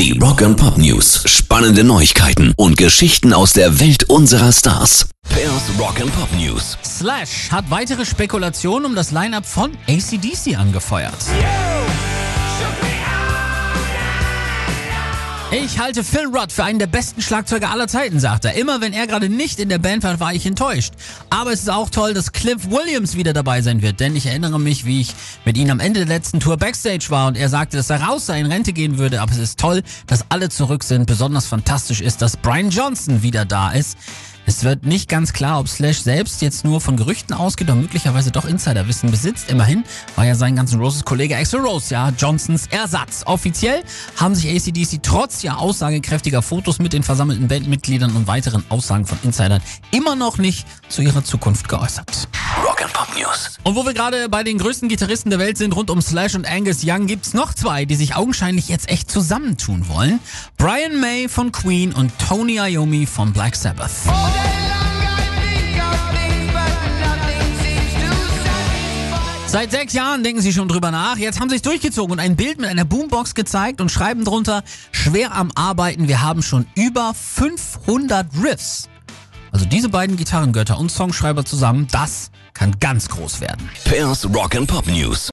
Die Rock and Pop News. Spannende Neuigkeiten und Geschichten aus der Welt unserer Stars. Pairs Rock and Pop News. Slash hat weitere Spekulationen um das Line-Up von ACDC angefeuert. Ich halte Phil Rudd für einen der besten Schlagzeuger aller Zeiten, sagt er. Immer wenn er gerade nicht in der Band war, war ich enttäuscht. Aber es ist auch toll, dass Cliff Williams wieder dabei sein wird, denn ich erinnere mich, wie ich mit ihm am Ende der letzten Tour Backstage war und er sagte, dass er raus sei, in Rente gehen würde. Aber es ist toll, dass alle zurück sind. Besonders fantastisch ist, dass Brian Johnson wieder da ist. Es wird nicht ganz klar, ob Slash selbst jetzt nur von Gerüchten ausgeht oder möglicherweise doch Insiderwissen besitzt. Immerhin war ja sein ganzen Roses Kollege Axel Rose ja Johnsons Ersatz. Offiziell haben sich ACDC trotz ja aussagekräftiger Fotos mit den versammelten Bandmitgliedern und weiteren Aussagen von Insidern immer noch nicht zu ihrer Zukunft geäußert. Rock and Pop News. Und wo wir gerade bei den größten Gitarristen der Welt sind, rund um Slash und Angus Young, gibt's noch zwei, die sich augenscheinlich jetzt echt zusammentun wollen. Brian May von Queen und Tony Iommi von Black Sabbath. Seit sechs Jahren denken sie schon drüber nach. Jetzt haben sie es durchgezogen und ein Bild mit einer Boombox gezeigt und schreiben drunter, schwer am Arbeiten, wir haben schon über 500 Riffs. Also diese beiden Gitarrengötter und Songschreiber zusammen, das kann ganz groß werden. Pairs Rock and Pop News.